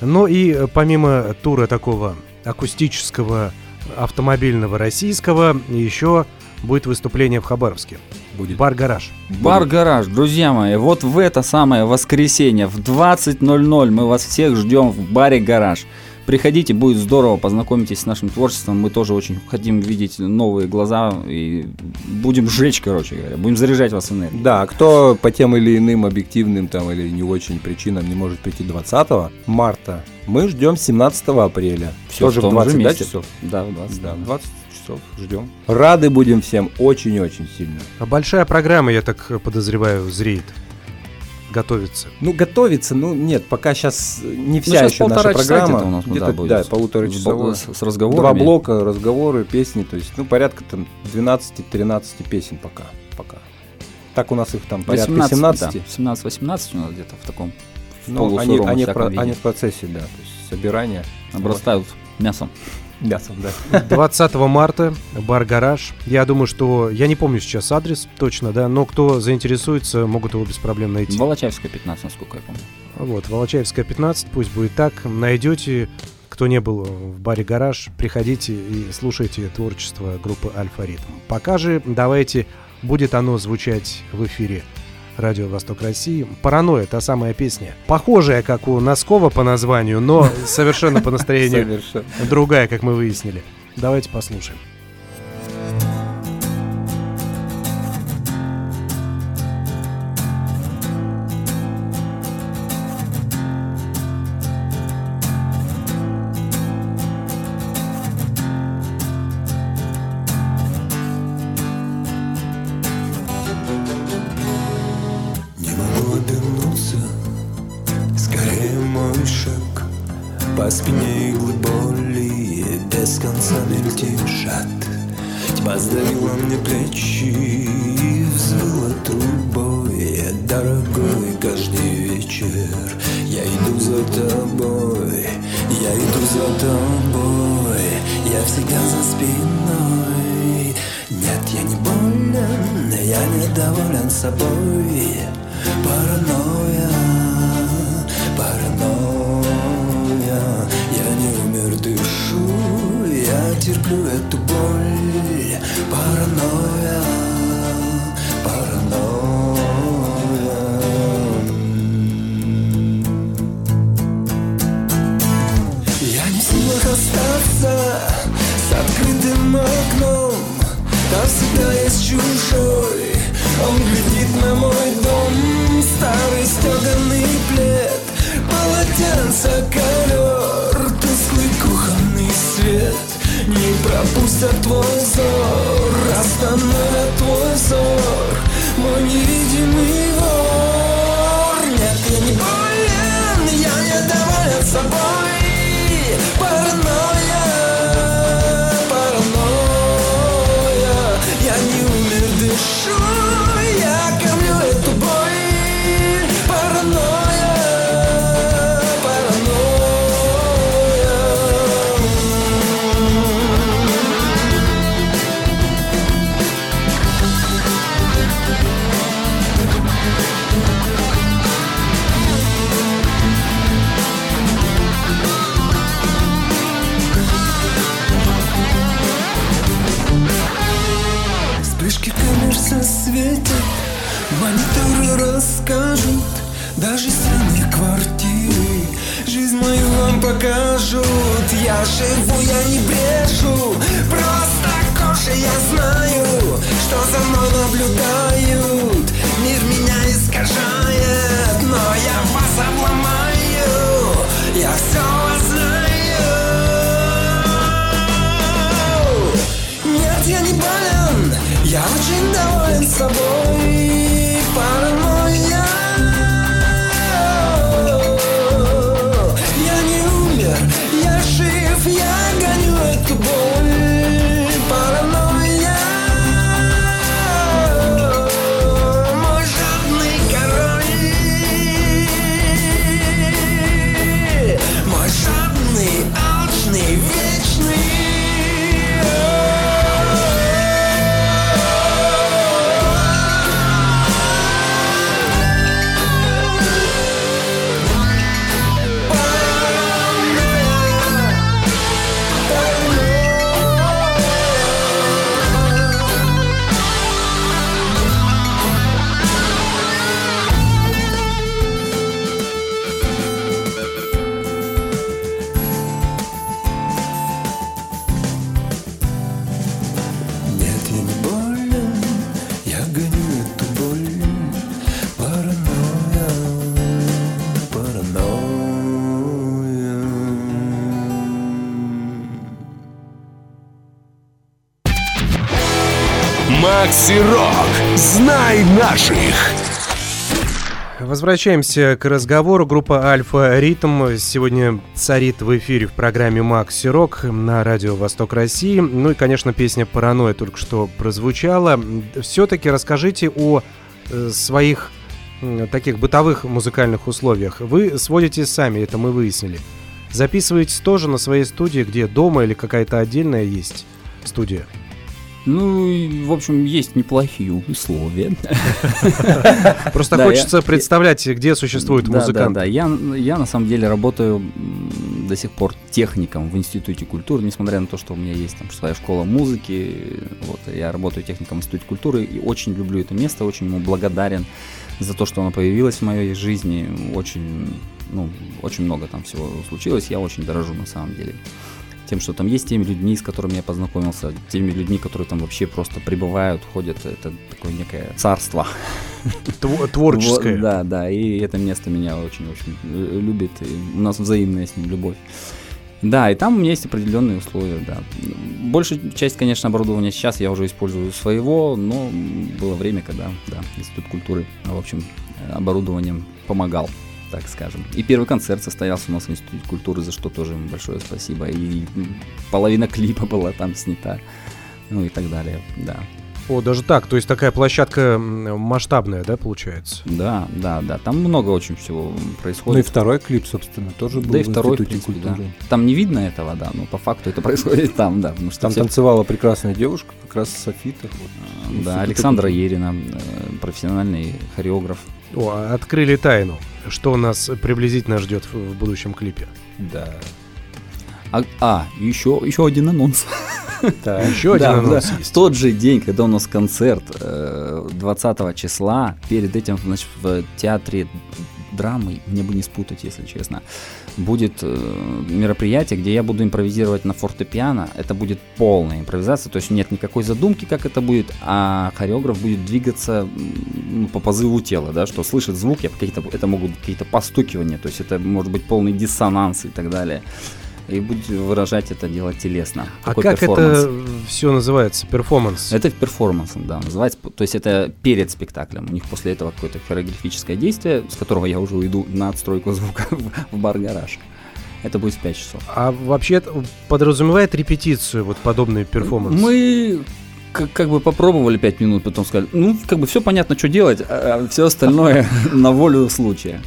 Ну и э, помимо тура такого акустического, автомобильного, российского, еще будет выступление в Хабаровске. Будет. Бар-гараж. Бар-гараж, друзья мои, вот в это самое воскресенье в 20.00 мы вас всех ждем в баре «Гараж». Приходите, будет здорово, познакомитесь с нашим творчеством. Мы тоже очень хотим видеть новые глаза и будем жечь, короче говоря. Будем заряжать вас энергией. Да, кто по тем или иным объективным там или не очень причинам не может прийти 20 марта, мы ждем 17 апреля. Всё Тоже в в 20 же да, часов? Да, в 20. Да, 20 часов ждем. Рады будем всем очень-очень сильно. А большая программа, я так подозреваю, зреет. Готовится. Ну, готовиться, ну, нет, пока сейчас не вся щас еще наша часа программа. где-то у нас, ну, Где-то, да, будет. да, полутора С, часовая. с- с разговорами. Два блока, разговоры, песни, то есть, ну, порядка там 12-13 песен пока, пока. Так у нас их там порядка 18, 17. да, 17-18 у нас где-то в таком в Ну, они, они, в про- они в процессе, да, то есть собирания. обрастают мясом. Мясом, да. 20 марта, бар «Гараж». Я думаю, что... Я не помню сейчас адрес точно, да, но кто заинтересуется, могут его без проблем найти. Волочаевская 15, насколько я помню. Вот, Волочаевская 15, пусть будет так. Найдете, кто не был в баре «Гараж», приходите и слушайте творчество группы «Альфа Ритм». Пока же давайте, будет оно звучать в эфире Радио Восток России. «Паранойя» — та самая песня. Похожая, как у Носкова по названию, но совершенно по настроению другая, как мы выяснили. Давайте послушаем. Макси Рок. Знай наших. Возвращаемся к разговору. Группа Альфа Ритм сегодня царит в эфире в программе Макси Рок на радио Восток России. Ну и, конечно, песня Паранойя только что прозвучала. Все-таки расскажите о э, своих таких бытовых музыкальных условиях. Вы сводите сами, это мы выяснили. Записываетесь тоже на своей студии, где дома или какая-то отдельная есть студия? Ну, в общем, есть неплохие условия. Просто хочется представлять, где существуют Да, да, да. Я, на самом деле работаю до сих пор техником в Институте культуры, несмотря на то, что у меня есть там своя школа музыки. Вот, я работаю техником в Институте культуры и очень люблю это место, очень ему благодарен за то, что оно появилось в моей жизни. Очень, ну, очень много там всего случилось. Я очень дорожу на самом деле тем, что там есть теми людьми, с которыми я познакомился, теми людьми, которые там вообще просто прибывают, ходят. Это такое некое царство. Тво- Творческое. Вот, да, да, и это место меня очень-очень любит, и у нас взаимная с ним любовь. Да, и там у меня есть определенные условия, да. Большая часть, конечно, оборудования сейчас я уже использую своего, но было время, когда, да, Институт культуры, в общем, оборудованием помогал, так скажем. И первый концерт состоялся у нас в Институте культуры, за что тоже ему большое спасибо. И половина клипа была там снята, ну и так далее, да. О, даже так, то есть такая площадка масштабная, да, получается? Да, да, да, там много очень всего происходит. Ну и второй клип, собственно, тоже был Да и в второй, в Институте принципе, да. культуры. Там не видно этого, да, но по факту это происходит там, да. Потому что Там все- танцевала прекрасная девушка, как раз Софита. вот, да, Александра. Ерина, э, профессиональный хореограф. О, а открыли тайну. Что нас приблизительно ждет в, будущем клипе? Да. А, а, еще, еще один анонс. Так. Еще один Да, анонс да. есть. В тот же день, когда у нас концерт э, 20 числа, перед этим значит, в театре драмы, мне бы не спутать, если честно, будет э, мероприятие, где я буду импровизировать на фортепиано. Это будет полная импровизация, то есть нет никакой задумки, как это будет, а хореограф будет двигаться ну, по позыву тела, да, что слышит звуки, какие-то, это могут быть какие-то постукивания, то есть это может быть полный диссонанс и так далее. И будет выражать это дело телесно. А Такой как это все называется? Перформанс? Это перформансом, да, называется. То есть это перед спектаклем. У них после этого какое-то хореографическое действие, с которого я уже уйду на отстройку звука в, бар-гараж. Это будет в 5 часов. А вообще подразумевает репетицию, вот подобный перформанс? Мы как, как бы попробовали 5 минут, потом сказали, ну, как бы все понятно, что делать, а все остальное на волю случая.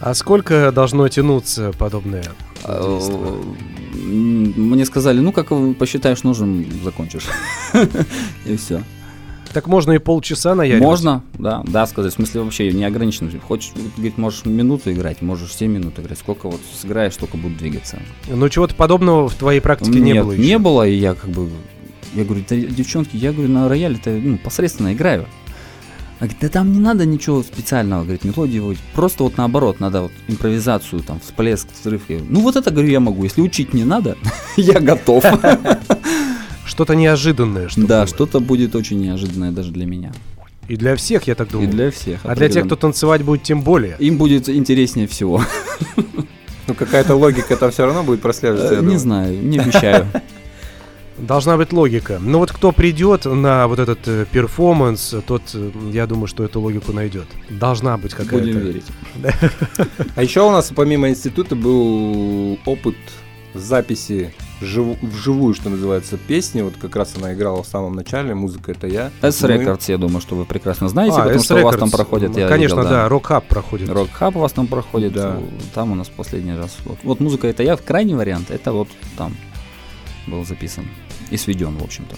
А сколько должно тянуться подобное? М, Мне сказали, ну, как посчитаешь нужным, закончишь. И все. Так можно и полчаса наяривать? Можно, да, да, сказать. В смысле вообще не ограничено. Хочешь, говорит, можешь минуту играть, можешь 7 минут играть. Сколько вот сыграешь, столько будут двигаться. Но чего-то подобного в твоей практике не Нет, было еще? не было, и я как бы... Я говорю, «Да, девчонки, я говорю, на рояле-то ну, посредственно играю. Она говорит, да там не надо ничего специального, говорит, мелодии вот. Просто вот наоборот, надо вот импровизацию, там, всплеск, взрыв. Я ну вот это, говорю, я могу. Если учить не надо, я готов. Что-то неожиданное, что Да, что-то будет очень неожиданное даже для меня. И для всех, я так И думаю. для всех. А для тех, кто танцевать будет, тем более. Им будет интереснее всего. Ну, какая-то логика там все равно будет прослеживаться. я Не знаю, не обещаю. Должна быть логика. Но вот кто придет на вот этот э, перформанс, тот, э, я думаю, что эту логику найдет. Должна быть какая-то. Будем верить. А еще у нас помимо института был опыт записи жив- вживую, что называется, песни. Вот как раз она играла в самом начале, музыка это я. S Мы- Records, я думаю, что вы прекрасно знаете, А, потому что у вас там проходят, я Конечно, видел, да, рок-хаб проходит. Рок Хаб у вас там проходит, Да. там у нас последний раз. Вот, вот музыка это я, крайний вариант, это вот там был записан и сведен, в общем-то.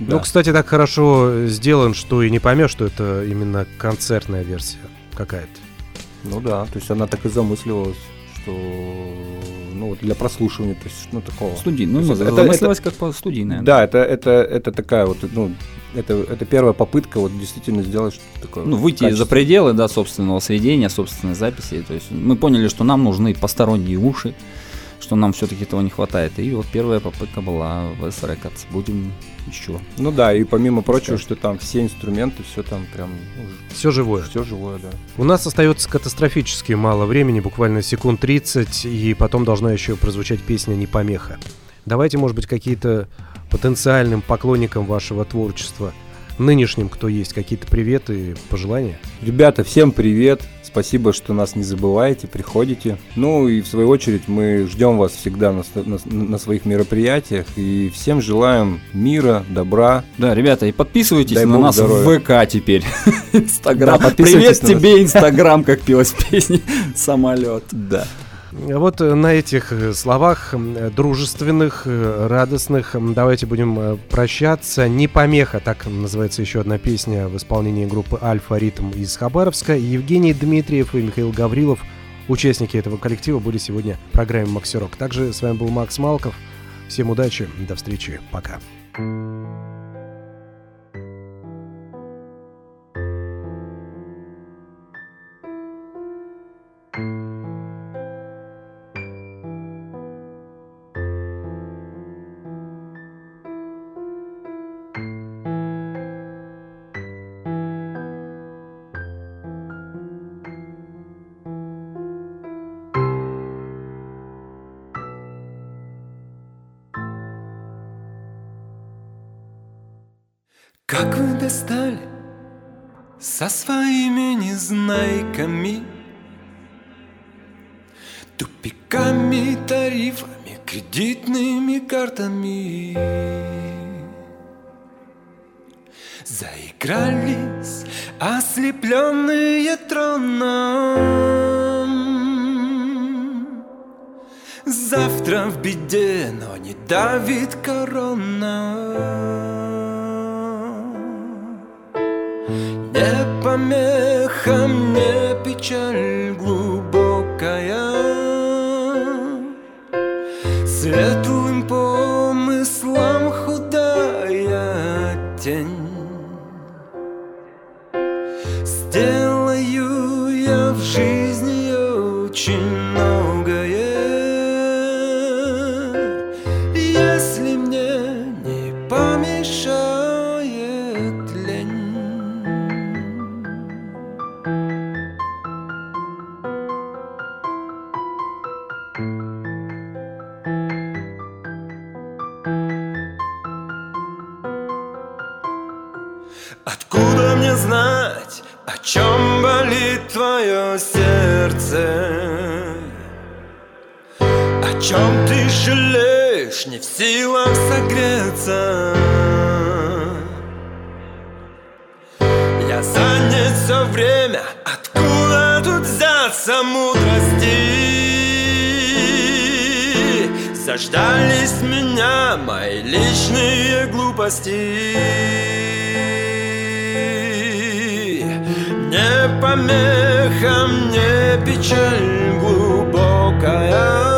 Да. Ну, кстати, так хорошо сделан, что и не поймешь, что это именно концертная версия какая-то. Ну да, то есть она так и замысливалась, что ну вот для прослушивания, то есть ну такого. Студий, ну, это, это- замыслилось как по студийная. Да, это, это, это такая вот, ну, это, это первая попытка вот действительно сделать что-то такое. Ну, выйти за качественное. пределы, да, собственного сведения, собственной записи. То есть мы поняли, что нам нужны посторонние уши, что нам все-таки этого не хватает. И вот первая попытка была в S Records. Будем еще. Ну да, и помимо прочего, что там все инструменты, все там прям, Все живое. все живое, да. У нас остается катастрофически мало времени, буквально секунд 30, и потом должна еще прозвучать песня «Не помеха». Давайте, может быть, какие-то потенциальным поклонникам вашего творчества, нынешним, кто есть, какие-то приветы и пожелания? Ребята, всем привет! Спасибо, что нас не забываете, приходите. Ну и в свою очередь мы ждем вас всегда на, на- на своих мероприятиях и всем желаем мира, добра. Да, ребята, и подписывайтесь Дай на нас здоровья. в ВК теперь. Инстаграм. Да, Привет тебе, Инстаграм, как пелось в песне. Самолет. Да. Вот на этих словах дружественных, радостных давайте будем прощаться. «Не помеха» — так называется еще одна песня в исполнении группы «Альфа Ритм» из Хабаровска. Евгений Дмитриев и Михаил Гаврилов, участники этого коллектива, были сегодня в программе «Максирок». Также с вами был Макс Малков. Всем удачи, до встречи, пока. Как вы достали со своими незнайками? Тупиками, тарифами, кредитными картами. Заигрались ослепленные троном. Завтра в беде, но не давит корона помеха мне печаль глубокая не в силах согреться? Я занят все время, откуда тут взяться мудрости? Заждались меня мои личные глупости Не помеха мне печаль глубокая